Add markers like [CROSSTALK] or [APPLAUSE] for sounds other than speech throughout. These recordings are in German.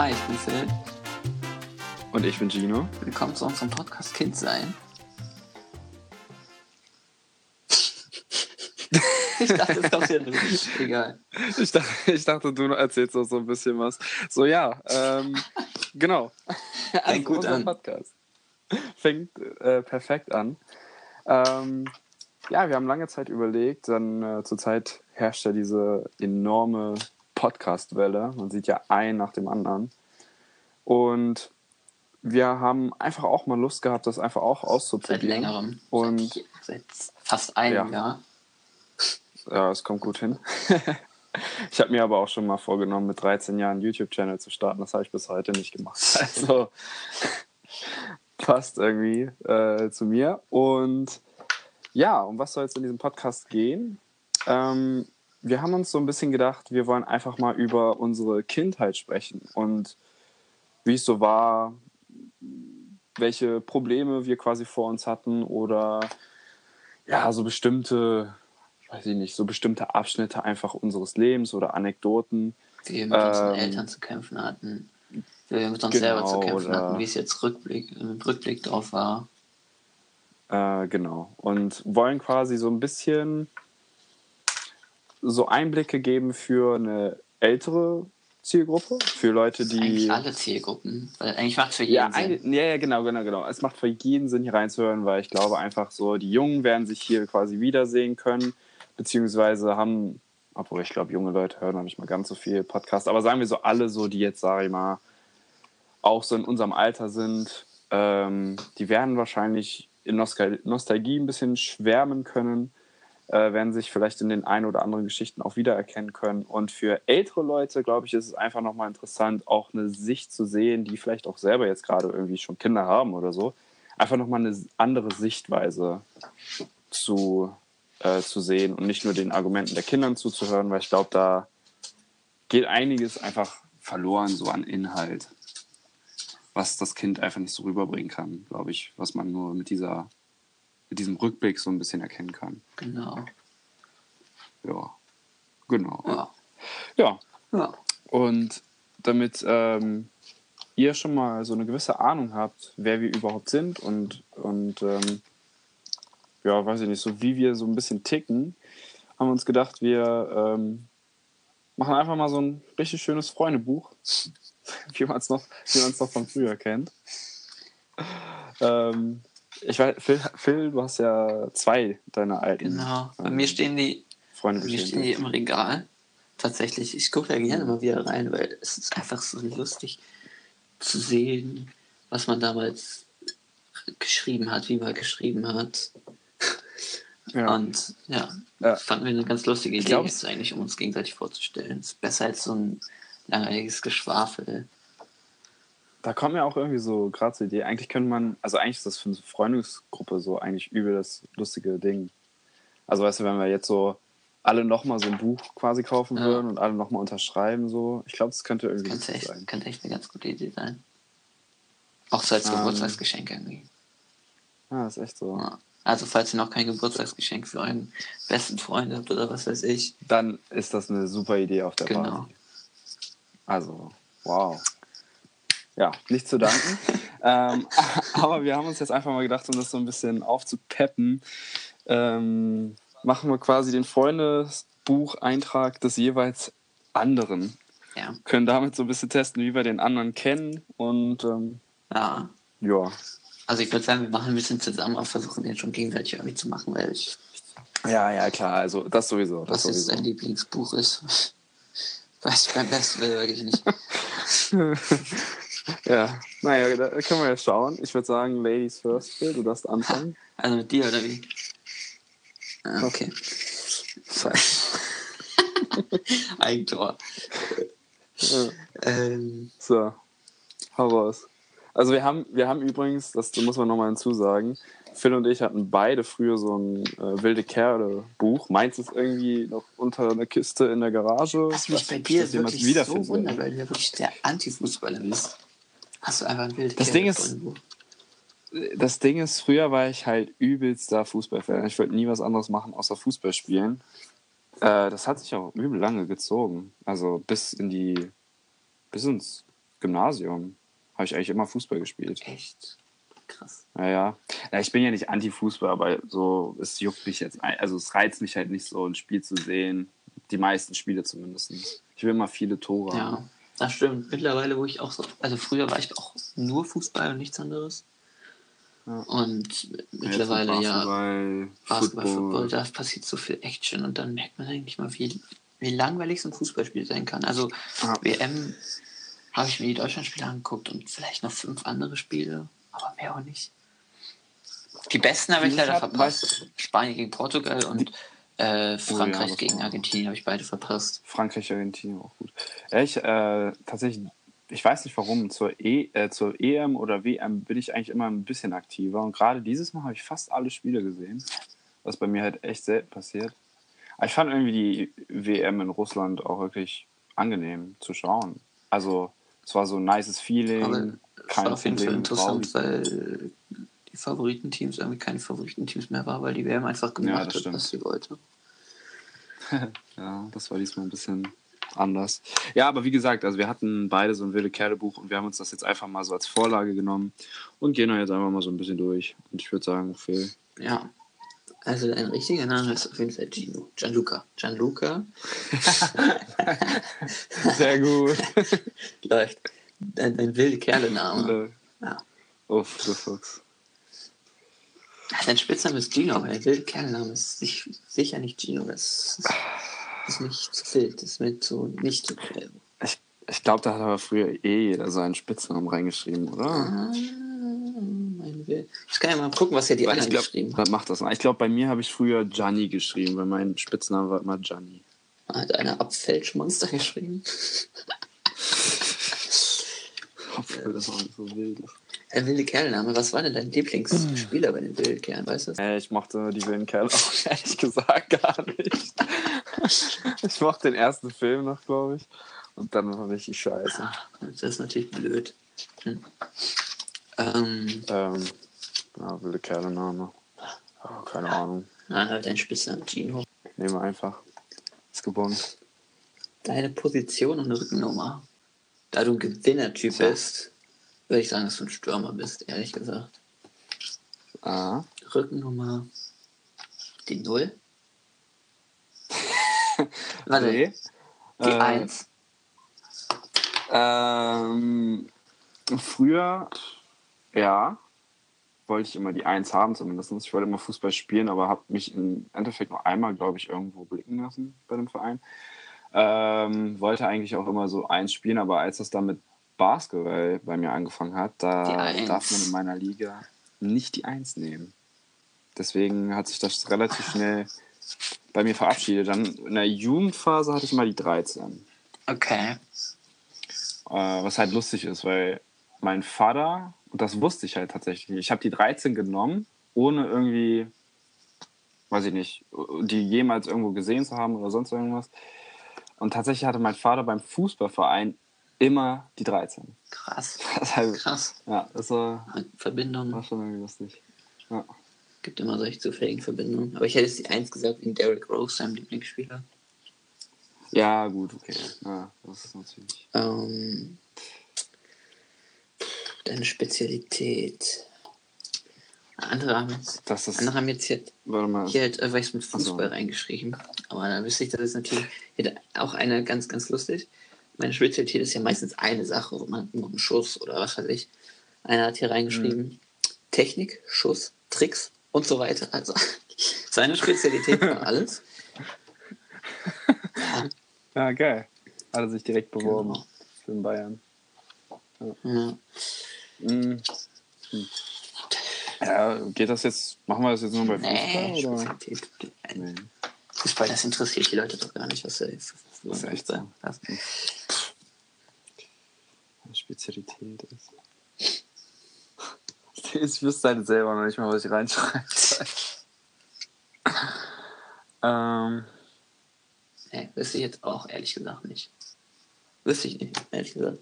Hi, ich bin Phil. Und ich bin Gino. Willkommen zu unserem Podcast Kind sein. [LAUGHS] ich dachte, es kommt hier drin. Egal. Ich dachte, ich dachte, du erzählst auch so ein bisschen was. So, ja, ähm, genau. [LAUGHS] Fängt gut unser an. Podcast. Fängt äh, perfekt an. Ähm, ja, wir haben lange Zeit überlegt, dann äh, zurzeit herrscht ja diese enorme Podcast-Welle. Man sieht ja ein nach dem anderen. Und wir haben einfach auch mal Lust gehabt, das einfach auch Seit auszuprobieren. längerem. Und seit, seit fast einem Ja. Jahr. Ja, es kommt gut hin. [LAUGHS] ich habe mir aber auch schon mal vorgenommen, mit 13 Jahren einen YouTube-Channel zu starten. Das habe ich bis heute nicht gemacht. [LAUGHS] Also passt irgendwie äh, zu mir. Und ja, um was soll es in diesem Podcast gehen? Ähm, wir haben uns so ein bisschen gedacht, wir wollen einfach mal über unsere Kindheit sprechen und wie es so war, welche Probleme wir quasi vor uns hatten oder ja, so bestimmte, weiß ich nicht, so bestimmte Abschnitte einfach unseres Lebens oder Anekdoten. Wie wir mit unseren Ähm, Eltern zu kämpfen hatten. Wie wir mit uns genau, selber zu kämpfen hatten. Wie es jetzt Rückblick, im Rückblick drauf war. Äh, genau. Und wollen quasi so ein bisschen so Einblicke geben für eine ältere Zielgruppe, für Leute, die. Eigentlich alle Zielgruppen. Weil eigentlich macht es für jeden Ja, Sinn. ein, ja, ja, genau, genau, genau. Es macht für jeden Sinn, hier reinzuhören, weil ich glaube einfach so, die Jungen werden sich hier quasi wiedersehen können, beziehungsweise haben, obwohl ich glaube, junge Leute hören noch nicht mal ganz so viel Podcast, aber sagen wir so alle so, die jetzt, sage ich mal, auch so in unserem Alter sind, ähm, die werden wahrscheinlich in Nostal Nostalgie ein bisschen schwärmen können, äh, werden sich vielleicht in den ein oder anderen Geschichten auch wiedererkennen können. Und für ältere Leute, glaube ich, ist es einfach nochmal interessant, auch eine Sicht zu sehen, die vielleicht auch selber jetzt gerade irgendwie schon Kinder haben oder so. Einfach nochmal eine andere Sichtweise zu, äh, zu sehen und nicht nur den Argumenten der Kindern zuzuhören, weil ich glaube, da geht einiges einfach verloren so an Inhalt, was das Kind einfach nicht so rüberbringen kann, glaube ich, was man nur mit dieser mit diesem Rückblick so ein bisschen erkennen kann. Genau. Ja, genau. Ja. Ja, ja. und damit ähm, ihr schon mal so eine gewisse Ahnung habt, wer wir überhaupt sind und, und ähm, ja, weiß ich nicht, so wie wir so ein bisschen ticken, haben wir uns gedacht, wir ähm, machen einfach mal so ein richtig schönes Freundebuch, [LAUGHS] wie man es noch, wie noch von früher kennt. Ähm, ich weiß, Phil, Phil, du hast ja zwei deiner alten Genau. Bei ähm, mir stehen die Freunde Bei mir stehen die im Regal. Tatsächlich, ich gucke da gerne mal wieder rein, weil es ist einfach so lustig zu sehen, was man damals geschrieben hat, wie man geschrieben hat. Ja. Und ja, Ja. fanden wir eine ganz lustige Idee, glaub, jetzt eigentlich, um uns gegenseitig vorzustellen. Ist besser als so ein langweiliges Geschwafel. Da kommt mir auch irgendwie so gerade zur Idee. Eigentlich könnte man, also eigentlich ist das für eine Freundesgruppe so eigentlich übel das lustige Ding. Also weißt du, wenn wir jetzt so alle nochmal so ein Buch quasi kaufen Ja. würden und alle nochmal unterschreiben, so, ich glaube, das könnte irgendwie Könnte lustig echt, sein. könnte echt eine ganz gute Idee sein. Auch so als Ähm. Geburtstagsgeschenk irgendwie. Ja, ist echt so. Ja. Also falls ihr noch kein Geburtstagsgeschenk für euren besten Freund habt oder was weiß ich. Dann ist das eine super Idee auf der Genau. Party. Also, wow. Ja, nicht zu danken. [LAUGHS] ähm, [LAUGHS] aber wir haben uns jetzt einfach mal gedacht, um das so ein bisschen aufzupeppen, ähm, machen wir quasi den Freundesbucheintrag des jeweils anderen. Ja. Können damit so ein bisschen testen, wie wir den anderen kennen. Und ähm, Ja. ja. Also ich würde sagen, wir machen ein bisschen zusammen, aber versuchen den schon gegenseitig irgendwie zu machen, weil ich, Ja, ja, klar. Also das sowieso. Das was jetzt sowieso. dein Lieblingsbuch ist, [LAUGHS] weiß ich beim besten Willen wirklich nicht. Ja, naja, da können wir ja schauen. Ich würde sagen, Ladies first, Phil, du darfst anfangen. Also mit dir oder wie? Ah, okay. [LAUGHS] Eigentor. Ja. Ähm, So, hau raus. Also wir haben, wir haben übrigens, das muss man nochmal hinzusagen, Phil und ich hatten beide früher so ein äh, wilde Kerle Buch. Meins ist irgendwie noch unter einer Kiste in der Garage. was mich bei dir wirklich so wundert, weil du ja wirklich der Anti-Fußballer bist. Hast du einfach ein Bild Das Ding ist- Das Ding ist, früher war ich halt übelster Fußballfan. Ich wollte nie was anderes machen, außer Fußball spielen. Äh, das hat sich auch übel lange gezogen. Also bis in die, bis ins Gymnasium habe ich eigentlich immer Fußball gespielt. Echt? Krass. Ja, ja. ja ich bin ja nicht Anti-Fußball, aber so, es juckt mich jetzt, also es reizt mich halt nicht so, ein Spiel zu sehen. Die meisten Spiele zumindest. Ich will immer viele Tore Ja, haben. Das stimmt. Mittlerweile, wo ich auch so, also früher war ich auch nur Fußball und nichts anderes. Ja. Und mittlerweile mit ja Basketball, Basketball, Football, Football. da passiert so viel Action und dann merkt man eigentlich mal, wie, wie langweilig so ein Fußballspiel sein kann. Also Ja. WM habe ich mir die Deutschlandspiele angeguckt und vielleicht noch fünf andere Spiele, aber mehr auch nicht. Die besten habe ich Ich leider hab- verpasst. Spanien gegen Portugal und äh, Frankreich das gegen Argentinien habe ich beide verpasst. Frankreich, Argentinien auch gut. Ja, ich äh, tatsächlich, ich weiß nicht warum, zur, e, äh, zur EM oder WM bin ich eigentlich immer ein bisschen aktiver. Und gerade dieses Mal habe ich fast alle Spiele gesehen, was bei mir halt echt selten passiert. Aber ich fand irgendwie die WM in Russland auch wirklich angenehm zu schauen. Also es war so ein nices Feeling. Aber es kein war auf jeden Fall interessant, weil die Favoritenteams irgendwie keine Favoritenteams mehr war, weil die WM einfach gemacht das hat, stimmt. was sie wollte. [LAUGHS] Ja, das war diesmal ein bisschen anders. Ja, aber wie gesagt, also wir hatten beide so ein wilde Kerlebuch und wir haben uns das jetzt einfach mal so als Vorlage genommen und gehen da jetzt einfach mal so ein bisschen durch. Und ich würde sagen, Phil. Ja. Also dein richtiger Name ist auf jeden Fall Gino. Gianluca. Gianluca [LAUGHS] Sehr gut. [LAUGHS] läuft. Dein, dein wilde Kerlename. Ja. Uff, du Fuchs. Ja, Dein Spitzname ist Gino, aber der wilde Kernname ist sich, sicher nicht Gino. Das ist, ist nicht zu wild. Das ist mir zu nicht zu schnell. Ich, ich glaube, da hat aber früher eh jeder seinen Spitznamen reingeschrieben, oder? Ah, mein Will. Ich kann ja mal gucken, was hier die Weil anderen geschrieben glaube, das macht das. Ich glaube, bei mir habe ich früher Gianni geschrieben, weil mein Spitzname war immer Gianni. haben. Hat einer Abfälschmonster geschrieben? [LAUGHS] Obwohl das auch nicht so wild ist. Der wilde Kerlname. Was war denn dein. Lieblingsspieler bei den wilden Kerlen? Weißt du das? Äh, ich mochte die wilden Kerle auch [LAUGHS] ehrlich gesagt gar nicht. [LAUGHS] Ich mochte den ersten Film noch, glaube ich. Und dann war richtig scheiße. Das ist natürlich blöd. Hm. Ähm, Ähm, ja, wilde Kerle-Name. Ja, keine Ahnung. na, halt dein Spitzname Gino. Nehmen wir einfach. Ist gewonnen. Deine Position und Rückennummer. Da du ein Gewinnertyp So. bist, würde ich sagen, dass du ein Stürmer bist, ehrlich gesagt. Ah. Rückennummer. Die Null. [LAUGHS] Warte, Nee. die Äh, Eins. Ähm, früher, ja, wollte ich immer die Eins haben zumindest. Ich wollte immer Fußball spielen, aber habe mich im Endeffekt nur einmal, glaube ich, irgendwo blicken lassen bei dem Verein. Ähm, wollte eigentlich auch immer so Eins spielen, aber als das dann mit Basketball bei mir angefangen hat, da darf man in meiner Liga nicht die Eins nehmen. Deswegen hat sich das relativ schnell bei mir verabschiedet. Dann in der Jugendphase hatte ich mal die 13. Okay. Äh, was halt lustig ist, weil mein Vater, und das wusste ich halt tatsächlich, ich habe die 13 genommen, ohne irgendwie, weiß ich nicht, die jemals irgendwo gesehen zu haben oder sonst irgendwas. Und tatsächlich hatte mein Vater beim Fußballverein immer die 13. Krass. [LAUGHS] Halt, Krass. ja, das war, Verbindung. war schon irgendwie lustig. Ja. Gibt immer solche zufälligen Verbindungen. Aber ich hätte jetzt die Eins gesagt, wegen Derrick Rose, seinem Lieblingsspieler. ja, gut, okay. Ja, das ist natürlich. Ähm, deine Spezialität. Andere haben jetzt, Das ist, andere haben jetzt hier, warte mal. hier halt äh, was mit Ach so. Fußball reingeschrieben. Aber dann wüsste ich, das ist natürlich auch eine ganz, ganz lustig. Meine Spezialität ist ja meistens eine Sache, so man einen Schuss oder was weiß ich. Einer hat hier reingeschrieben: Mhm. Technik, Schuss, Tricks und so weiter. Also [LAUGHS] seine Spezialität war alles. Ja, [LAUGHS] Ja, geil. Hat er sich direkt beworben Genau. für den Bayern. ja. Mhm. Hm. Ja, geht das jetzt, machen wir das jetzt nur bei Fußball? Nee, oder? Spezialität. Nee. Fußball, das interessiert die Leute doch gar nicht, was da ist. Das ist echt so. Das- Spezialität ist. Ich wüsste halt selber noch nicht mal, was ich reinschreiben soll. ähm, Nee, wüsste ich jetzt auch ehrlich gesagt nicht. Wüsste ich nicht, ehrlich gesagt.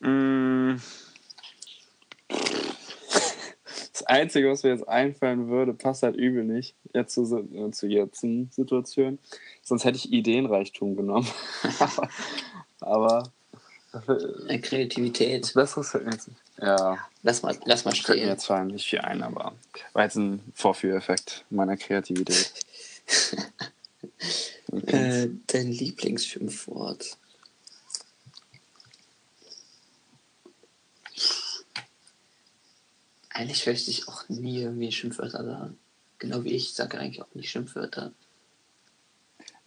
mh. das Einzige, was mir jetzt einfallen würde, passt halt übel nicht jetzt zu, äh, zu jetzigen Situation. Sonst hätte ich Ideenreichtum genommen. [LAUGHS] Aber Kreativität. Was Besseres fällt mir jetzt nicht. Ja, Lass mal, lass mal fällt mir stehen. zwar nicht viel ein, aber war jetzt ein Vorführeffekt meiner Kreativität. [LAUGHS] Äh, dein Lieblingsschimpfwort. Eigentlich möchte ich auch nie irgendwie Schimpfwörter sagen. Genau wie ich sage eigentlich auch nicht Schimpfwörter.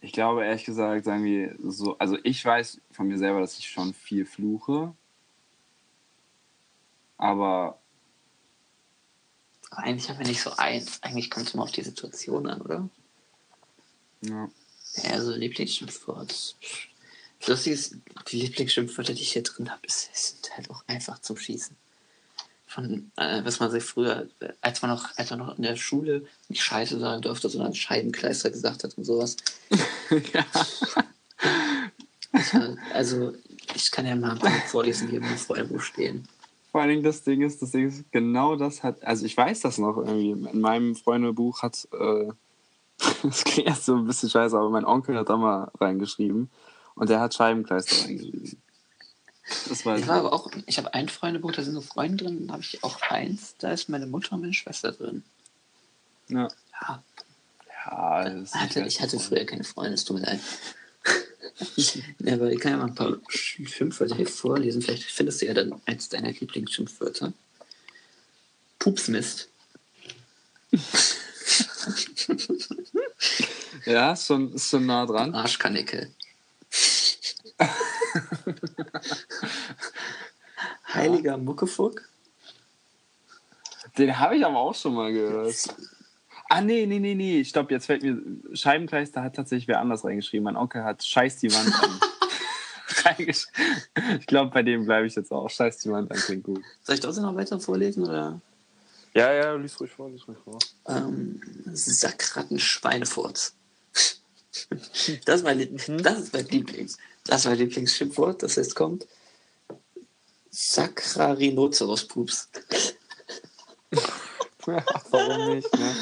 Ich glaube, ehrlich gesagt, sagen wir so, also ich weiß von mir selber, dass ich schon viel fluche. Aber Aber eigentlich haben wir nicht so eins. Eigentlich kommt es immer auf die Situation an, oder? ja, Ja, also Lieblingsschimpfwort. Das Lustige ist, die Lieblingsschimpfwörter, die ich hier drin habe, ist- sind halt auch einfach zum Schießen. Von, äh, was man sich früher, äh, als man noch, als man noch in der Schule nicht Scheiße sagen durfte, sondern Scheibenkleister gesagt hat und sowas. [LAUGHS] ja. Ja, also, ich kann ja mal ein paar vorlesen, die im Freundebuch stehen. Vor allen Dingen das Ding ist, das Ding ist, genau das hat, also ich weiß das noch irgendwie. In meinem Freundebuch hat, äh, [LAUGHS] das klingt erst so ein bisschen scheiße, aber mein Onkel hat da mal reingeschrieben und der hat Scheibenkleister reingeschrieben. Das war Ich war aber auch, ich habe ein Freundebuch, da sind nur Freunde drin, dann habe ich auch eins, da ist meine Mutter und meine Schwester drin. ja. Ja, Ja, das hatte, ich hatte früher keine Freunde, es tut mir leid. [LAUGHS] ja, aber ich kann ja mal ein paar Sch- Schimpfwörter hier vorlesen. Vielleicht findest du ja dann eins deiner Lieblingsschimpfwörter. Pupsmist. [LAUGHS] Ja, ist schon, ist schon nah dran. Arschkanicke. [LAUGHS] Heiliger Muckefuck. Den habe ich aber auch schon mal gehört. Ah, nee, nee, nee, nee. Stopp, jetzt fällt mir. Scheibenkleister hat tatsächlich wer anders reingeschrieben. Mein Onkel hat Scheiß die Wand an. [LAUGHS] ich glaube, bei dem bleibe ich jetzt auch. Scheiß die Wand an, klingt gut. Soll ich trotzdem noch weiter vorlesen? Oder? Ja, ja, lies ruhig vor, lies ruhig vor. Ähm, Sackratten Schweinefurz. Das ist mein, Lieb- das ist mein Lieblings. Das ist mein Lieblingsschimpfwort, das jetzt kommt. Saccharinoceros-Pups. [LAUGHS] Warum nicht, ne?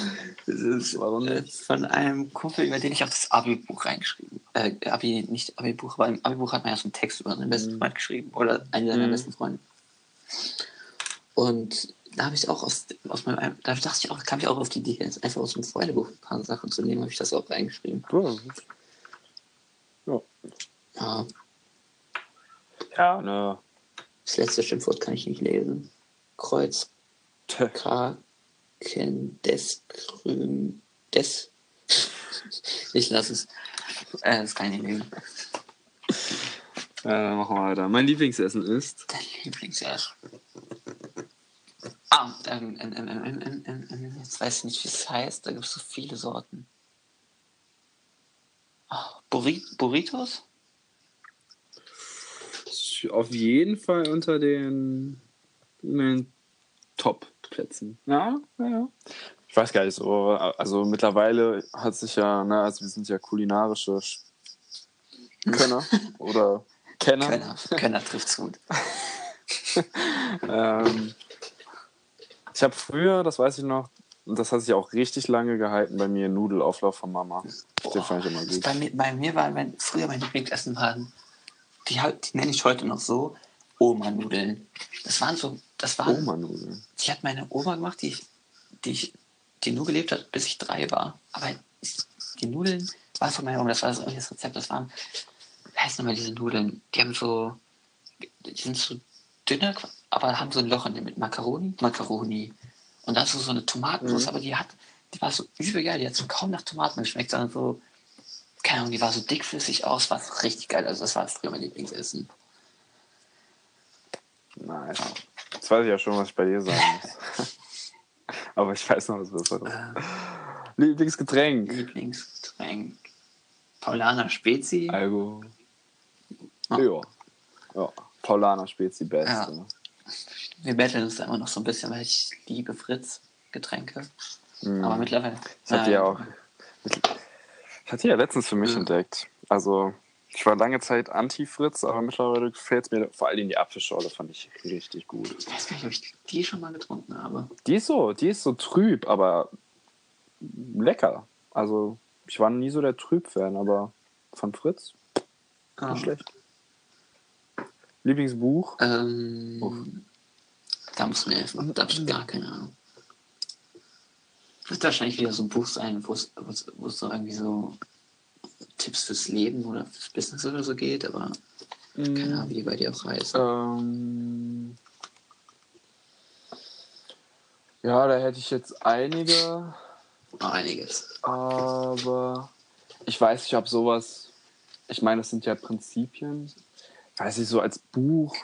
Das ist Warum äh, nicht? von einem Kumpel, über den ich auf das Abi-Buch reingeschrieben äh, Abi, nicht Abi-Buch, aber im Abi-Buch hat man ja so einen Text über seinen besten Mhm. Freund geschrieben. Oder einen seiner Mhm. besten Freunde. Und da habe ich auch aus, aus meinem, da dachte ich auch, kam ich auch auf die Idee, jetzt einfach aus dem Freundebuch ein paar Sachen zu nehmen, habe ich das auch reingeschrieben. Ja. Ja, Ja, ne. Das letzte Schimpfwort kann ich nicht lesen. Kreuz, Kraken, des, Krüm, des. [LAUGHS] Ich lasse es. Äh, das kann ich nicht lesen. Äh, machen wir weiter. Mein Lieblingsessen ist. Dein Lieblingsessen. Ah, ähm, ähm, ähm, ähm, ähm, ähm, ähm, jetzt weiß ich nicht, wie es heißt. Da gibt es so viele Sorten. Ah, Auf jeden Fall unter den, den Top-Plätzen. Ja, ja, ja. Ich weiß gar nicht so. Also mittlerweile hat sich ja, ne, also wir sind ja kulinarische Sch- Könner [LAUGHS] oder Kenner. Könner. Könner trifft's gut. Ähm, ich habe früher, das weiß ich noch, und das hat sich auch richtig lange gehalten bei mir, Nudelauflauf von Mama. Den fand ich immer gut. Bei mir, bei mir war mein, früher mein Lieblingsessen waren, die, die nenne ich heute noch so, Oma-Nudeln. Das waren so, das waren, Oma-Nudeln. die hat meine Oma gemacht, die, ich, die, die nur gelebt hat, bis ich drei war. Aber die Nudeln waren von meiner Oma, das war das, das Rezept, das waren, wie heißen nochmal diese Nudeln? Die haben so, die sind so dünner, aber haben so ein Loch in dem mit Macaroni, Macaroni. Und dann so, so eine Tomatensauce, Mhm. aber die hat, die war so übel geil, die hat so kaum nach Tomaten geschmeckt, sondern so, keine Ahnung, die war so dickflüssig aus, war richtig geil. Also das war früher mein Lieblingsessen. Nein. Jetzt weiß ich ja schon, was ich bei dir sagen [LAUGHS] muss. Aber ich weiß noch was Besseres. Äh, Lieblingsgetränk. Lieblingsgetränk. Paulaner Spezi. Algo. Ah. Ja. Ja. Paulaner Spezi Beste. Wir betteln uns da immer noch so ein bisschen, weil ich liebe Fritz Getränke. Mhm. Aber mittlerweile. Ich äh, ja auch. Ich hatte ja letztens für mich Ja. entdeckt. Also, ich war lange Zeit Anti-Fritz, aber mittlerweile gefällt es mir vor allem die Apfelschorle, fand ich richtig gut. Ich weiß gar nicht, ob ich die schon mal getrunken habe. Die ist so, die ist so trüb, aber lecker. Also, ich war nie so der Trüb-Fan, aber von Fritz Ah. nicht schlecht. Lieblingsbuch? Ähm, da musst du mir helfen. Da habe ich gar keine Ahnung. Wird wahrscheinlich wieder so ein Buch sein, wo es so irgendwie so Tipps fürs Leben oder fürs Business oder so geht, aber keine Ahnung, wie die bei dir auch heißen. Ähm, ja, da hätte ich jetzt einige, Noch einiges. aber ich weiß nicht, ob sowas. Ich meine, das sind ja Prinzipien. Weiß ich, so als Buch,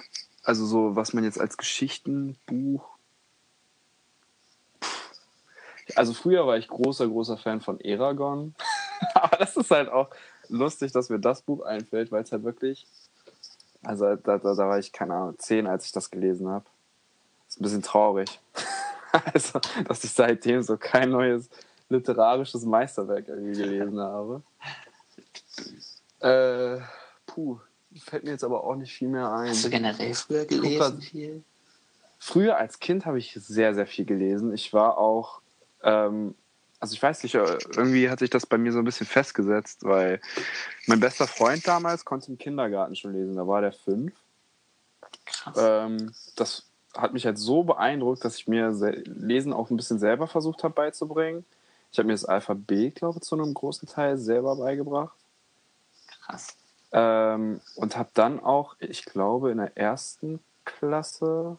also so, was man jetzt als Geschichtenbuch. Also früher war ich großer, großer Fan von Eragon. [LAUGHS] Aber das ist halt auch lustig, dass mir das Buch einfällt, weil es halt wirklich. Also da, da, da war ich, keine Ahnung, zehn, als ich das gelesen habe. Ist ein bisschen traurig. [LAUGHS] Also, dass ich seitdem so kein neues literarisches Meisterwerk irgendwie gelesen habe. Äh, puh, fällt mir jetzt aber auch nicht viel mehr ein. Hast du generell früher gelesen viel? Früher als Kind habe ich sehr, sehr viel gelesen. Ich war auch, ähm, also ich weiß nicht, äh, irgendwie hat sich das bei mir so ein bisschen festgesetzt, weil mein bester Freund damals konnte im Kindergarten schon lesen. Da war der fünf. Krass. Ähm, das hat mich halt so beeindruckt, dass ich mir Se- Lesen auch ein bisschen selber versucht habe beizubringen. Ich habe mir das Alphabet, glaube ich, zu einem großen Teil selber beigebracht. Krass. Ähm, und habe dann auch, ich glaube, in der ersten Klasse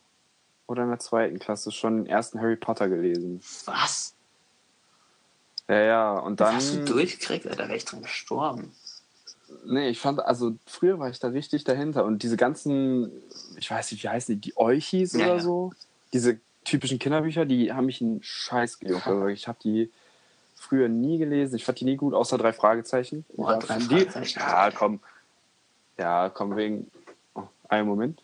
oder in der zweiten Klasse schon den ersten Harry Potter gelesen. Was? Ja, ja, und Das dann. hast du durchgekriegt? Alter, da wäre ich dran gestorben. Nee, ich fand, also früher war ich da richtig dahinter und diese ganzen, ich weiß nicht, wie heißen die, die Euchis Ja, oder ja. so, diese typischen Kinderbücher, die haben mich einen Scheiß gejuckt. Also ich habe die früher nie gelesen, ich fand die nie gut, außer drei Fragezeichen. Boah, Ja, drei die, Fragezeichen. Ja, komm. Ja, komm, wegen. Oh, einen Moment.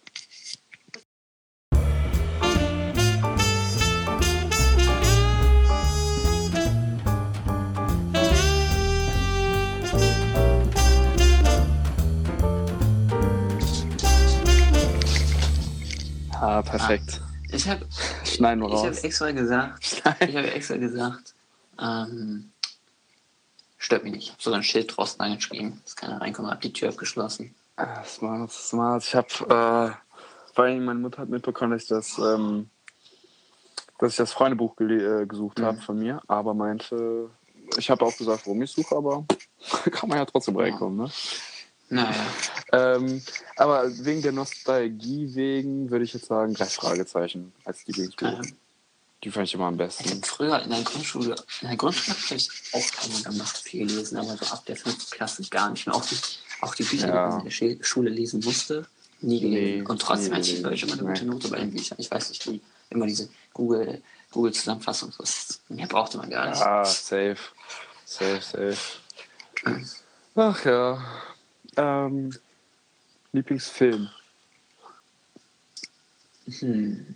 Ah, perfekt. Ich habe Schneiden wir ich hab extra gesagt, Schneiden. ich habe extra gesagt, ähm, stört mich nicht. Ich habe sogar ein Schild draußen angeschrieben, dass keiner reinkommt, habe die Tür abgeschlossen. Ah, Smart, smart. Ich habe, äh, weil meine Mutter hat mitbekommen, dass ich das, ähm, dass ich das Freundebuch äh, gesucht Mhm. habe von mir, aber meinte, ich habe auch gesagt, warum ich suche, aber [LAUGHS] kann man ja trotzdem reinkommen, ne? Naja, Ähm, aber wegen der Nostalgie wegen würde ich jetzt sagen, drei Fragezeichen als Lieblingsbuch. ähm, Die fand ich immer am besten. früher in der Grundschule, in der Grundschule habe ich auch einigermaßen viel gelesen, aber so ab der fünften Klasse gar nicht mehr. Auch die, auch die Bücher, Ja. die man in der Schule- lesen musste, nie gelesen. Nee, Und trotzdem nie hatte ich immer eine gute Nee. Note bei den Büchern. Ich weiß nicht, wie immer diese Google, Google-Zusammenfassung, das- mehr brauchte man gar nicht. Ah, safe. Safe, safe. Ach ja. Ähm, Lieblingsfilm. Hm.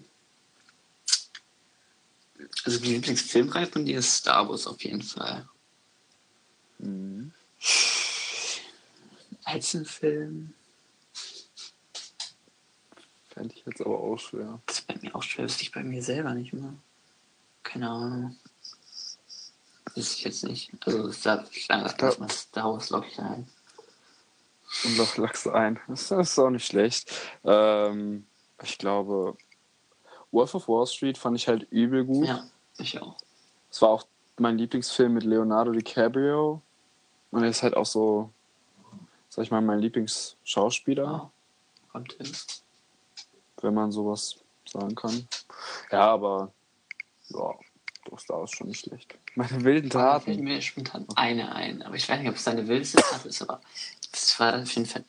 Also die Lieblingsfilmreihe von dir ist Star Wars auf jeden Fall. Mhm. Einzelfilm, Fände ich jetzt aber auch schwer. das ist bei mir auch schwer, wüsste ich bei mir selber nicht mehr. Keine Ahnung. Wüsste ich jetzt nicht. Also Star, mal Star Wars log ich ein. Und noch lachst ein. Das ist auch nicht schlecht. Ähm, ich glaube, Wolf of Wall Street fand ich halt übel gut. Ja, ich auch. Es war auch mein Lieblingsfilm mit Leonardo DiCaprio. Und er ist halt auch so, sag ich mal, mein Lieblingsschauspieler, Ja. Kommt hin. wenn man sowas sagen kann. Ja, aber ja, doch, Star ist schon nicht schlecht. Meine wilden Taten. mir spontan eine ein, aber ich weiß nicht, ob es deine wildeste Tat ist, aber es war auf jeden Fall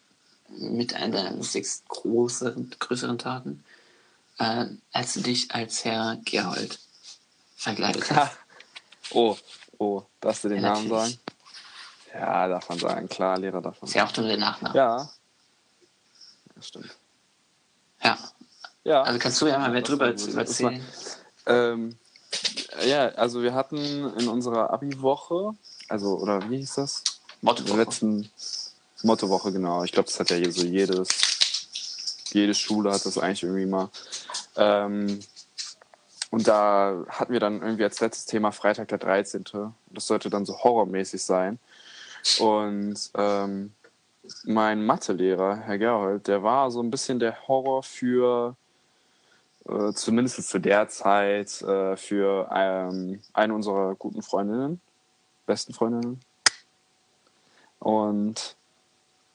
mit einer deiner lustigsten größeren, größeren Taten, äh, als du dich als Herr Gerhold verkleidet hast. oh, oh, darfst du den Ja, Namen natürlich. sagen? Ja, darf man sagen. Klar, Lehrer darf man Ist ja auch nur der Nachname. Ja. Das stimmt. Ja. Ja. Also kannst du ja mal mehr Das drüber. Das erzählen. Ähm, ja, also wir hatten in unserer Abi-Woche, also, oder wie hieß das? Der letzten Mottowoche, genau. Ich glaube, das hat ja so jedes, jede Schule hat das eigentlich irgendwie mal. Ähm, und da hatten wir dann irgendwie als letztes Thema Freitag der 13. Das sollte dann so horrormäßig sein. Und ähm, mein Mathelehrer, Herr Gerhold, der war so ein bisschen der Horror für, äh, zumindest zu der Zeit, äh, für ähm, eine unserer guten Freundinnen, besten Freundinnen. Und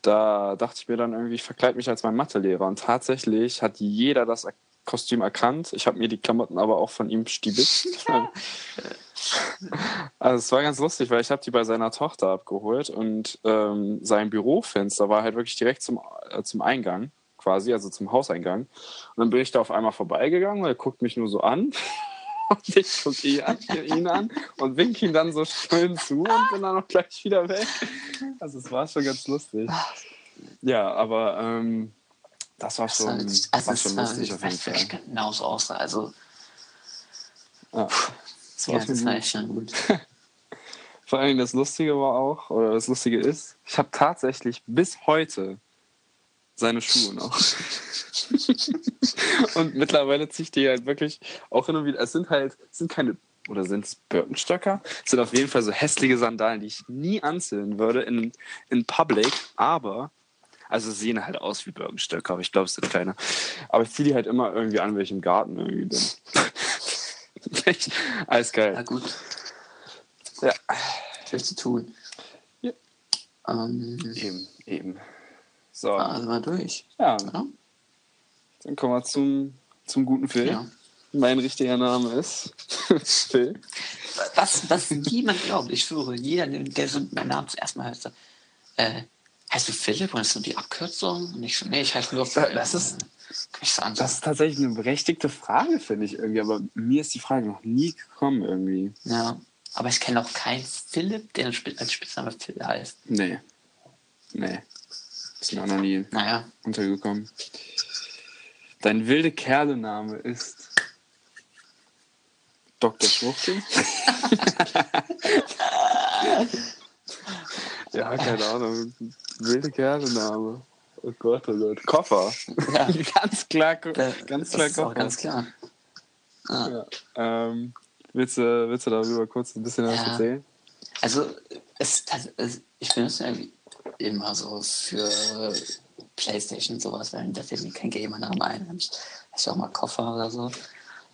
da dachte ich mir dann irgendwie, ich verkleide mich als mein Mathelehrer. Und tatsächlich hat jeder das Kostüm erkannt. Ich habe mir die Klamotten aber auch von ihm stiebelt. [LAUGHS] [LAUGHS] also es war ganz lustig, weil ich habe die bei seiner Tochter abgeholt und ähm, sein Bürofenster war halt wirklich direkt zum, äh, zum Eingang quasi, also zum Hauseingang. Und dann bin ich da auf einmal vorbeigegangen und er guckt mich nur so an. [LAUGHS] [LAUGHS] Und ich gucke ihn an und winke ihn dann so schön zu und bin dann auch gleich wieder weg. Also es war schon ganz lustig. Ja, aber ähm, das war schon, das, also war schon lustig auf jeden Fall. Genauso aus. Also, ja, das war, ja, das war schon gut. Vor allem das Lustige war auch, oder das Lustige ist, ich habe tatsächlich bis heute seine Schuhe [LAUGHS] noch. und mittlerweile ziehe ich die halt wirklich auch hin und wieder. Es sind halt, es sind keine, oder sind es Birkenstöcker? Es sind auf jeden Fall so hässliche Sandalen, die ich nie anziehen würde in, in Public, aber, also sie sehen halt aus wie Birkenstöcker, aber ich glaube, es sind keine. Aber ich ziehe die halt immer irgendwie an, wenn ich im Garten irgendwie bin. [LAUGHS] Alles geil. Na gut. Ja. Viel zu tun. Ja. Ähm, eben, eben. So. Also mal durch. Ja. ja. Dann kommen wir zum, zum guten Phil. Ja. Mein richtiger Name ist [LAUGHS] Phil. Was, was niemand glaubt, ich schwöre, jeder, der so meinen Namen zuerst mal hört, äh, heißt du Philipp und ist so die Abkürzung? Und ich so, nee, ich heiße nur Philipp. Das ist, das ist tatsächlich eine berechtigte Frage, finde ich irgendwie, aber mir ist die Frage noch nie gekommen irgendwie. Ja, aber ich kenne auch keinen Philipp, der als Spitzname Phil heißt. Nee. Nee. Ist mir auch noch nie naja. untergekommen. Dein wilde Kerlename ist Dr. Schwuchtel? [LAUGHS] ja, keine Ahnung. Wilde Kerlename. Oh Gott, oh Gott. Koffer. Ja. [LAUGHS] ganz klar, ganz klar das Koffer. ganz klar. Ah. Ja. Ähm, willst, du, willst du darüber kurz ein bisschen was ja. erzählen? Also, es, es, ich benutze irgendwie immer so für Playstation sowas, weil da fällt mir kein Gamer-Name ein. Dann ich auch mal Koffer oder so.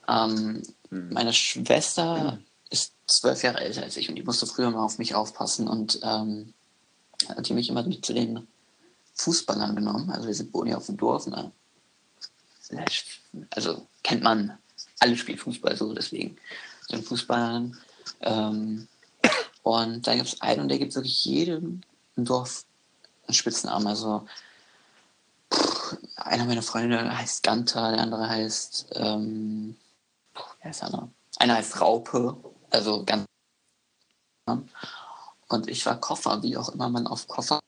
Ähm, hm. Meine Schwester hm. ist zwölf Jahre älter als ich und die musste früher mal auf mich aufpassen und ähm, hat die mich immer mit zu den Fußballern genommen. Also wir sind wohnen ja auf dem Dorf. Ne? Also kennt man, alle spielen Fußball so, deswegen sind Fußballern. Ähm, und da gibt es einen und der gibt wirklich jedem im Dorf einen Spitznamen. Also pff, einer meiner Freunde heißt Ganta, der andere heißt, ähm, wer ist einer? Einer heißt Raupe, also ganz. Und ich war Koffer, wie auch immer man auf Koffer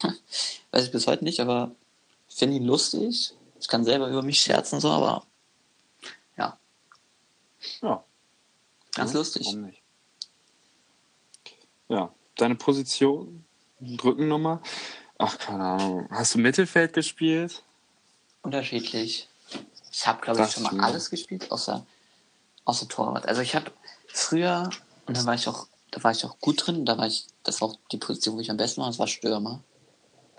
[LAUGHS] Weiß ich bis heute nicht, aber finde ihn lustig. Ich kann selber über mich scherzen, so, aber ja. Ja. Ganz lustig. Ja, deine Position, Rückennummer. Ach, keine Ahnung. Hast du Mittelfeld gespielt? Unterschiedlich. Ich habe, glaube ich, schon mal alles gespielt, außer, außer Torwart. Also ich habe früher, und da war ich auch, da war ich auch gut drin, da war ich, das war auch die Position, wo ich am besten war, das war Stürmer.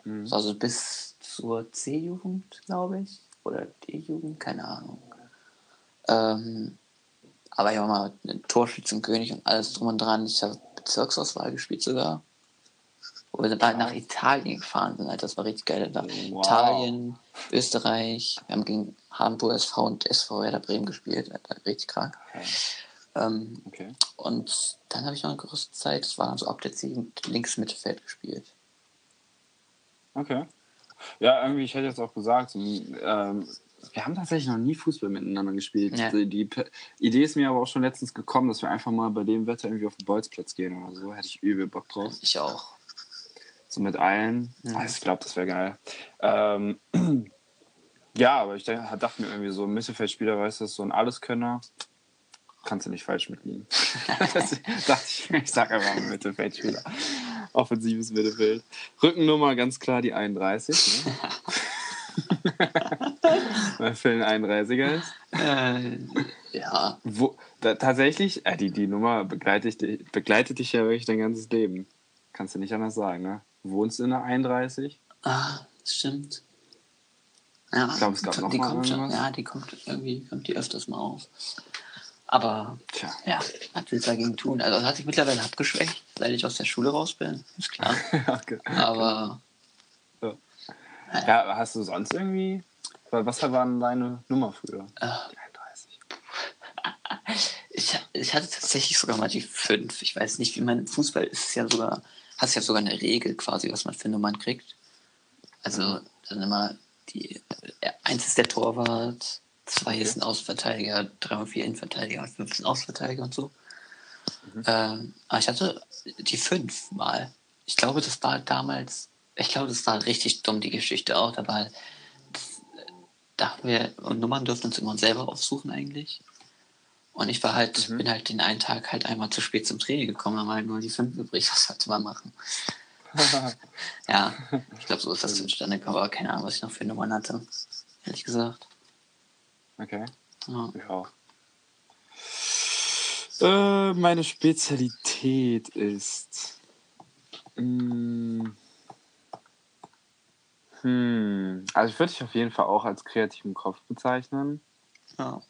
Mhm. Also bis zur C-Jugend, glaube ich. Oder D-Jugend, keine Ahnung. Ähm, aber ich war mal Torschützenkönig und alles drum und dran. Ich habe Bezirksauswahl gespielt sogar. Wo wir dann nach Italien gefahren sind. Halt. Das war richtig geil. Da wow. Italien, Österreich. Wir haben gegen Hamburg SV und SV Werder Bremen gespielt. Richtig krank. Okay. Ähm, okay. Und dann habe ich noch eine größere Zeit, das war dann so ab der 7 links Mittelfeld gespielt. Okay. Ja, irgendwie, ich hätte jetzt auch gesagt, ähm, wir haben tatsächlich noch nie Fußball miteinander gespielt. Ja. Die, die, Idee ist mir aber auch schon letztens gekommen, dass wir einfach mal bei dem Wetter irgendwie auf den Bolzplatz gehen oder so. Hätte ich übel Bock drauf. Ich auch. Mit allen. Mhm. Also ich glaube, das wäre geil. Ähm, [CLEARS THROAT] ja, aber ich dachte mir irgendwie so, ein Mittelfeldspieler, weißt du, so ein Alleskönner. Kannst du nicht falsch mitliegen. [LAUGHS] dachte ich, ich sag einfach mal Mittelfeldspieler. Offensives Mittelfeld. Rückennummer ganz klar die 31. Ne? [LAUGHS] Weil Phil ein 31er ist. Äh, ja. Wo, da, tatsächlich, äh, die, die Nummer begleitet, begleitet dich ja wirklich dein ganzes Leben. Kannst du nicht anders sagen, ne? Wohnst in der 31. Ah, das stimmt. Ja, Ich glaube, es gab die noch mal kommt schon. Ja, die kommt irgendwie, kommt die öfters mal auf. Aber Tja. ja, was willst du dagegen tun? Also das hat sich mittlerweile abgeschwächt, seit ich aus der Schule raus bin, ist klar. [LAUGHS] okay. Aber Ja, hast du sonst irgendwie. Was war denn deine Nummer früher? äh, Die 31. [LAUGHS] ich, ich hatte tatsächlich sogar mal die 5. Ich weiß nicht, wie man im Fußball ist ja sogar, hast ja sogar eine Regel quasi, was man für Nummern kriegt. Also dann immer die äh, eins ist der Torwart, zwei ist ein Außenverteidiger, drei und vier Innenverteidiger fünf sind Außenverteidiger und so. Ähm, aber ich hatte die fünf mal. Ich glaube, das war damals, ich glaube, das war richtig dumm, die Geschichte auch, aber das, äh, da haben wir, und Nummern durften uns immer selber aufsuchen eigentlich. Und ich war halt, bin halt den einen Tag halt einmal zu spät zum Training gekommen, haben halt nur die fünf übrig, [LAUGHS] was sollte man machen? [LAUGHS] Ja, ich glaube, so ist das zustande gekommen, aber keine Ahnung, was ich noch für Nummern hatte. Ehrlich gesagt. okay. Ja. Ja. Äh, meine Spezialität ist. Mm, hm, also ich würde dich auf jeden Fall auch als kreativen Kopf bezeichnen. ja.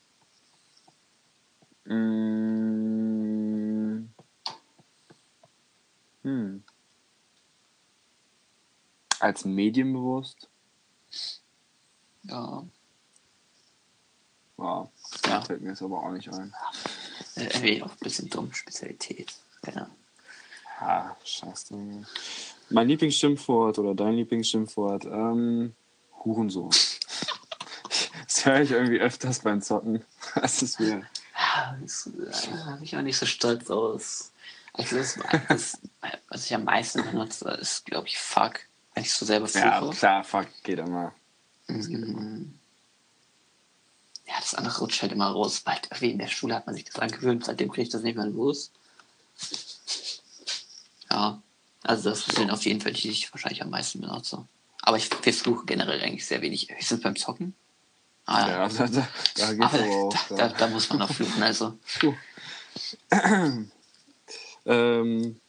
Mm, hm. Als medienbewusst. Ja. Wow. Ja. Ja. Fällt mir jetzt aber auch nicht ein. Äh, Irgendwie auch ein bisschen dumm, Spezialität. Ja. Ah, scheiße. Mein Lieblingsschimpfwort oder dein Lieblingsschimpfwort? Ähm, Hurensohn. [LAUGHS] Das höre ich irgendwie öfters beim Zocken. [LAUGHS] Das ist mir. Ja, Das äh, habe ich auch nicht so stolz aus. Also das, das, was ich am meisten benutze, ist, glaube ich, Fuck. Wenn ich so selber Ja, fluche. klar, fuck, geht immer. Mhm. Ja, das andere rutscht halt immer raus. Weil irgendwie in der Schule hat man sich das angewöhnt, seitdem kriege ich das nicht mehr los. Ja, also das sind auf jeden Fall die, die ich wahrscheinlich am meisten benutze. Aber ich wir fluchen generell eigentlich sehr wenig. Höchstens beim Zocken. Ah, Ja, da, da, da geht's aber aber auch. da, da, da muss man noch fluchen, also. Ähm,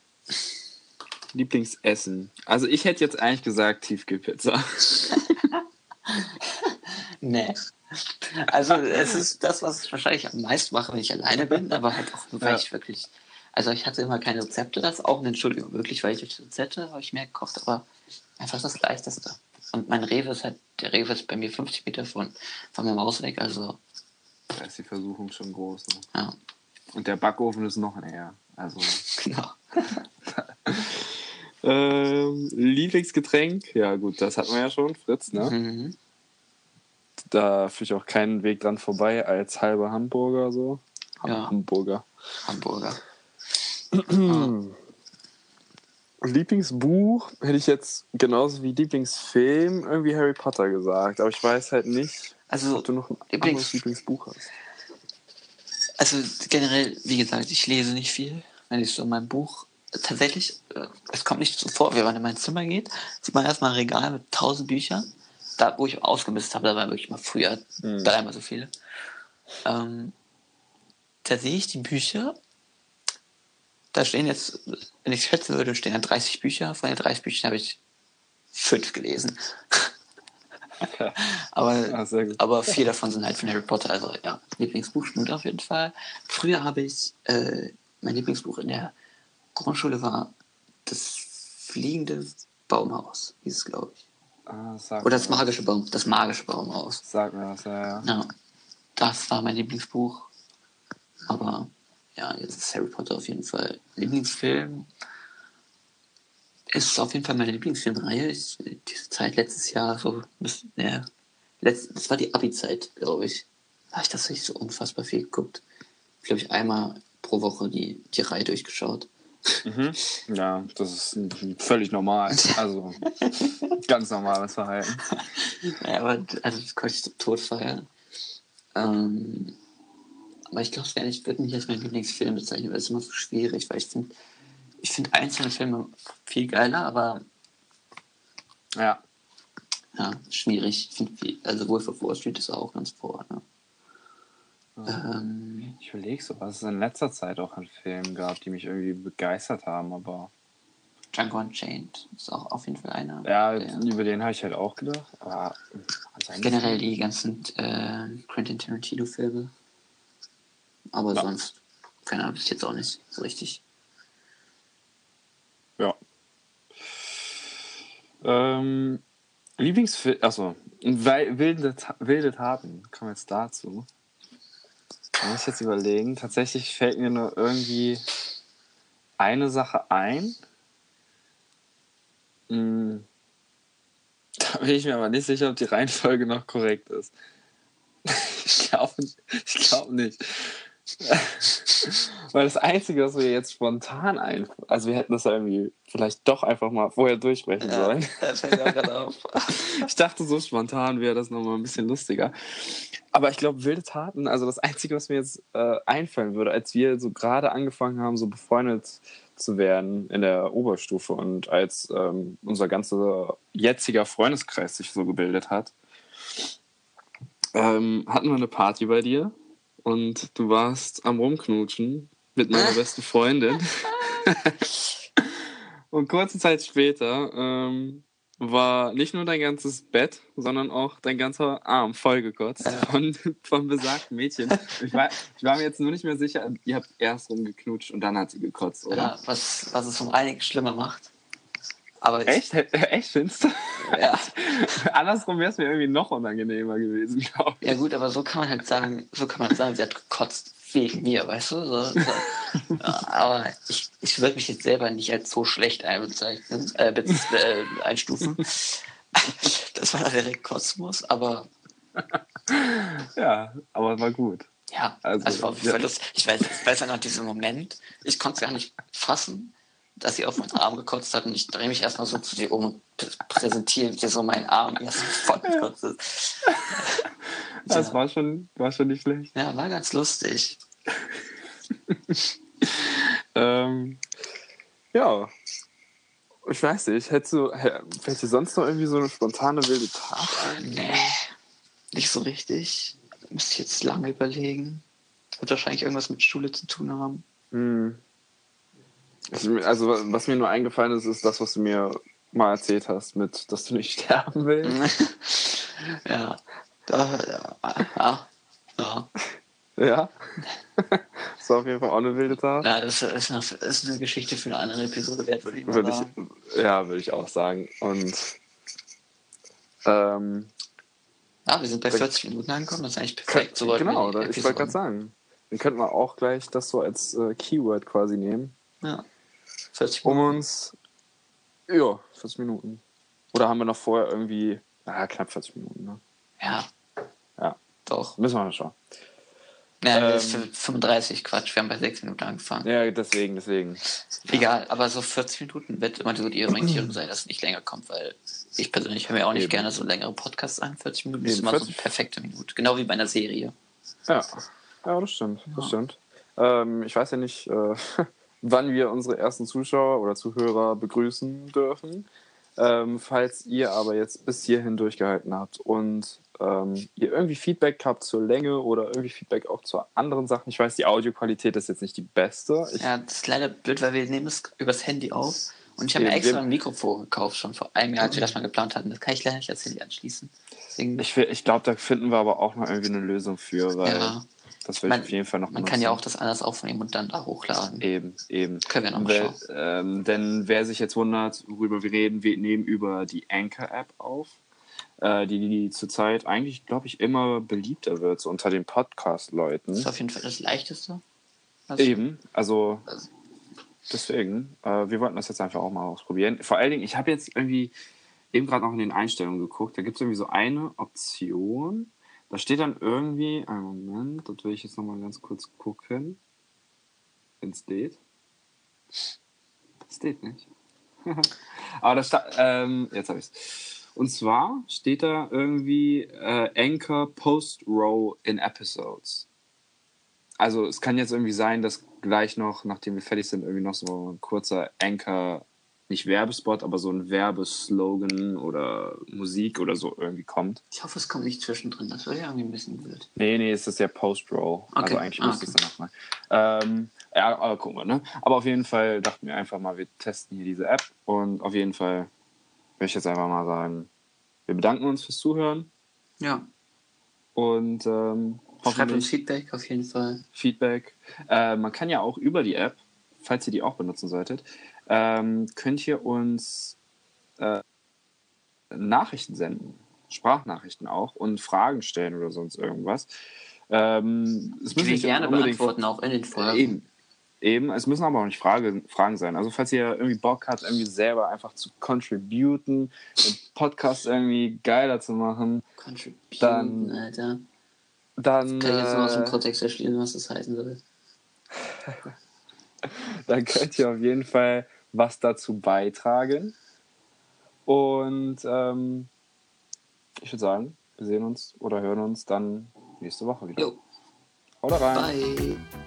Lieblingsessen. Also ich hätte jetzt eigentlich gesagt Tiefkühlpizza. [LAUGHS] Nee. Also es ist das, was ich wahrscheinlich am meisten mache, wenn ich alleine bin, aber halt auch nur, weil Ja. ich wirklich. Also ich hatte immer keine Rezepte, das auch Entschuldigung, wirklich, weil ich Rezepte habe ich mehr gekocht, aber einfach das leichteste. Und mein Rewe ist halt, der Rewe ist bei mir 50 Meter von, von meinem Haus weg, also Da ist die Versuchung schon groß. Ne? ja, Und der Backofen ist noch näher. Also. [LAUGHS] genau. [LAUGHS] Ähm, Lieblingsgetränk? Ja, gut, das hatten wir ja schon, Fritz, ne? Mhm. Da führe ich auch keinen Weg dran vorbei als halber Hamburger so. Ja. Hamburger. Hamburger. [CLEARS THROAT] Lieblingsbuch hätte ich jetzt genauso wie Lieblingsfilm irgendwie Harry Potter gesagt, aber ich weiß halt nicht, Also, ob du noch ein Lieblings- anderes Lieblingsbuch hast. also generell, wie gesagt, ich lese nicht viel. Wenn ich so mein Buch tatsächlich, äh, es kommt nicht so vor, wenn man in mein Zimmer geht, sieht man erstmal ein Regal mit tausend Büchern. Da, wo ich ausgemistet habe, da waren wirklich mal früher Mhm. dreimal so viele. Ähm, da sehe ich die Bücher. Da stehen jetzt, wenn ich schätzen würde, stehen da 30 Bücher. Von den 30 Büchern habe ich fünf gelesen. [LAUGHS] aber, Ah, aber vier davon sind halt von Harry Potter. Also ja, Lieblingsbuch stimmt auf jeden Fall. Früher habe ich, äh, mein Lieblingsbuch in der Grundschule war das fliegende Baumhaus, hieß es, glaube ich. Ah, Oder das magische Baum, das magische Baumhaus. Sag mir was, ja, ja. Ja, das war mein Lieblingsbuch. Aber ja, jetzt ist Harry Potter auf jeden Fall Lieblingsfilm. Ist auf jeden Fall meine Lieblingsfilmreihe. Ich, diese Zeit letztes Jahr, so, ja, letzt, das war die Abi-Zeit, glaube ich. Da habe ich das nicht so unfassbar viel geguckt. Glaube ich, einmal pro Woche die, die Reihe durchgeschaut. Mhm. Ja, das ist völlig normal. Also [LAUGHS] ganz normales Verhalten. Ja, aber also das konnte ich zum Tod feiern. Ähm, aber ich glaube, es wäre nicht als mein Lieblingsfilm bezeichnen, weil es ist immer so schwierig, weil ich finde, ich finde einzelne Filme viel geiler, aber Ja. ja, schwierig. Ich viel- also Wolf of Wall Street ist auch ganz vor. Ne? Ähm, Ich überlege so, was es in letzter Zeit auch an Filmen gab, die mich irgendwie begeistert haben, aber Django Unchained ist auch auf jeden Fall einer. Ja, der- über den habe ich halt auch gedacht. Aber ansonsten- Generell die ganzen äh, Quentin Tarantino-Filme. Aber Ja. sonst, keine Ahnung, bis jetzt auch nicht so richtig. Ja. Ähm, Lieblingsfilm, achso, weil wilde, wilde Taten, kommen jetzt dazu. Da muss ich jetzt überlegen. Tatsächlich fällt mir nur irgendwie eine Sache ein. Hm. Da bin ich mir aber nicht sicher, ob die Reihenfolge noch korrekt ist. Ich glaube [LAUGHS] ich glaub nicht. [LAUGHS] Weil das Einzige, was mir jetzt spontan ein... Also wir hätten das ja irgendwie vielleicht doch einfach mal vorher durchsprechen sollen. [LAUGHS] auch gerade auf. [LAUGHS] Ich dachte, so spontan wäre das nochmal ein bisschen lustiger. Aber ich glaube, wilde Taten, also das Einzige, was mir jetzt äh, einfallen würde, als wir so gerade angefangen haben, so befreundet zu werden in der Oberstufe und als ähm, unser ganzer jetziger Freundeskreis sich so gebildet hat, ähm, hatten wir eine Party bei dir und du warst am Rumknutschen mit meiner besten Freundin. [LAUGHS] und kurze Zeit später ähm, war nicht nur dein ganzes Bett, sondern auch dein ganzer Arm vollgekotzt von, von besagten Mädchen. Ich war, ich war mir jetzt nur nicht mehr sicher, ihr habt erst rumgeknutscht und dann hat sie gekotzt, oder? Ja, was, was es um einiges schlimmer macht. Aber Echt? Echt, findest du? Ja. [LAUGHS] Andersrum wäre es mir irgendwie noch unangenehmer gewesen, glaube ich. ja gut, aber so kann man halt sagen, so kann man sagen, sie hat gekotzt wegen mir, weißt du? So, so. Ja, aber ich, ich würde mich jetzt selber nicht als so schlecht einbezeichnen, äh, äh, einstufen. [LAUGHS] Das war direkt Kosmos, aber Ja, aber war gut. ja, Also, also, war auf jeden. Fall. Ich weiß, ich weiß ja noch diesen Moment, ich konnte es gar nicht fassen, dass sie auf meinen Arm gekotzt hat und ich drehe mich erstmal so zu dir um und pr- präsentiere dir so meinen Arm, wie [LAUGHS] das voll gekotzt ist. Das Ja. war schon, war schon nicht schlecht. Ja, war ganz lustig. [LAUGHS] Ähm, ja. Ich weiß nicht, hättest du, hä- fällt dir sonst noch irgendwie so eine spontane wilde Tat? Nee, nicht so richtig. Müsste ich jetzt lange überlegen. Wird wahrscheinlich irgendwas mit Schule zu tun haben. Hm. Also, was mir nur eingefallen ist, ist das, was du mir mal erzählt hast, mit, dass du nicht [LAUGHS] sterben willst. [LAUGHS] ja. Da, ja. Ja. ja. Ja. das war auf jeden Fall auch eine wilde Tat. ja das ist eine, ist eine Geschichte für eine andere Episode wert, würde ich mal Würde sagen. ich, ja, würde ich auch sagen. Und ähm, Ja, wir sind bei Da- 40 Minuten angekommen, das ist eigentlich perfekt. So genau, ich wollte gerade sagen. Dann könnten wir auch gleich das so als äh, Keyword quasi nehmen, Ja. 40 um uns. Ja, 40 Minuten. Oder haben wir noch vorher irgendwie. Ah, knapp 40 Minuten, ne? Ja. Ja. Doch. Müssen wir mal schauen. Ja, Ähm, das ist für 35 Quatsch, wir haben bei 6 Minuten angefangen. Ja, deswegen, deswegen. Egal, aber so 40 Minuten wird immer so die Orientierung sein, dass es nicht länger kommt, weil ich persönlich höre mir auch nicht Eben. gerne so längere Podcasts an. 40 Minuten ist Eben, immer so eine 40 perfekte Minute. Genau wie bei einer Serie. Ja, ja das stimmt. Das Ja. stimmt. Ähm, ich weiß ja nicht, äh, [LAUGHS] wann wir unsere ersten Zuschauer oder Zuhörer begrüßen dürfen. Ähm, falls ihr aber jetzt bis hierhin durchgehalten habt und ähm, ihr irgendwie Feedback habt zur Länge oder irgendwie Feedback auch zu anderen Sachen. Ich weiß, die Audioqualität ist jetzt nicht die beste. Ich, Ja, das ist leider blöd, weil wir nehmen es übers Handy auf. Und ich habe mir extra ein Mikrofon gekauft, schon vor einem Jahr, als wir das mal geplant hatten. Das kann ich leider nicht als Handy anschließen. Deswegen, ich, ich glaube, da finden wir aber auch noch irgendwie eine Lösung für, weil ja, das Man- ich auf jeden Fall noch man kann ja auch das anders aufnehmen und dann da hochladen. Eben, eben. Können wir noch mal schauen. ähm, denn wer sich jetzt wundert, worüber wir reden, wir nehmen über die Anchor-App auf, äh, die, die zurzeit eigentlich, glaube ich, immer beliebter wird, so unter den Podcast-Leuten. Das ist auf jeden Fall das Leichteste. Also, Eben, also Also- deswegen, äh, wir wollten das jetzt einfach auch mal ausprobieren. Vor allen Dingen, ich habe jetzt irgendwie eben gerade noch in den Einstellungen geguckt, da gibt es irgendwie so eine Option, da steht dann irgendwie, einen Moment, das will ich jetzt nochmal ganz kurz gucken, es lädt. Es lädt nicht. [LAUGHS] Aber da sta- ähm, jetzt habe ich. Und zwar steht da irgendwie äh, Anchor Post Row in Episodes. Also es kann jetzt irgendwie sein, dass gleich noch, nachdem wir fertig sind, irgendwie noch so ein kurzer Anchor, nicht Werbespot, aber so ein Werbeslogan oder Musik oder so irgendwie kommt. Ich hoffe, es kommt nicht zwischendrin. Das wäre ja irgendwie ein bisschen blöd. Nee, nee, es ist ja Post-Roll. Also Okay. eigentlich Ah, müsste es dann nochmal. Ähm, Ja, aber gucken wir, ne? Aber auf jeden Fall dachten wir einfach mal, wir testen hier diese App und auf jeden Fall würde ich jetzt einfach mal sagen, wir bedanken uns fürs Zuhören Ja. und ähm, Schreibt uns Feedback auf jeden Fall. Feedback. Äh, man kann ja auch über die App, falls ihr die auch benutzen solltet, ähm, könnt ihr uns äh, Nachrichten senden. Sprachnachrichten auch und Fragen stellen oder sonst irgendwas. Ähm, es müssen nicht gerne unbedingt beantworten, auch in den Folgen. Eben. Eben, es müssen aber auch nicht Frage, Fragen sein. Also falls ihr irgendwie Bock habt, irgendwie selber einfach zu contributen, den Podcast irgendwie geiler zu machen, Dann- Alter. dann, Kann ich jetzt nur aus dem äh, Kontext erschließen, was das heißen soll. [LAUGHS] dann könnt ihr auf jeden Fall was dazu beitragen. Und ähm, ich würde sagen, wir sehen uns oder hören uns dann nächste Woche wieder. Jo, Haut rein. bye.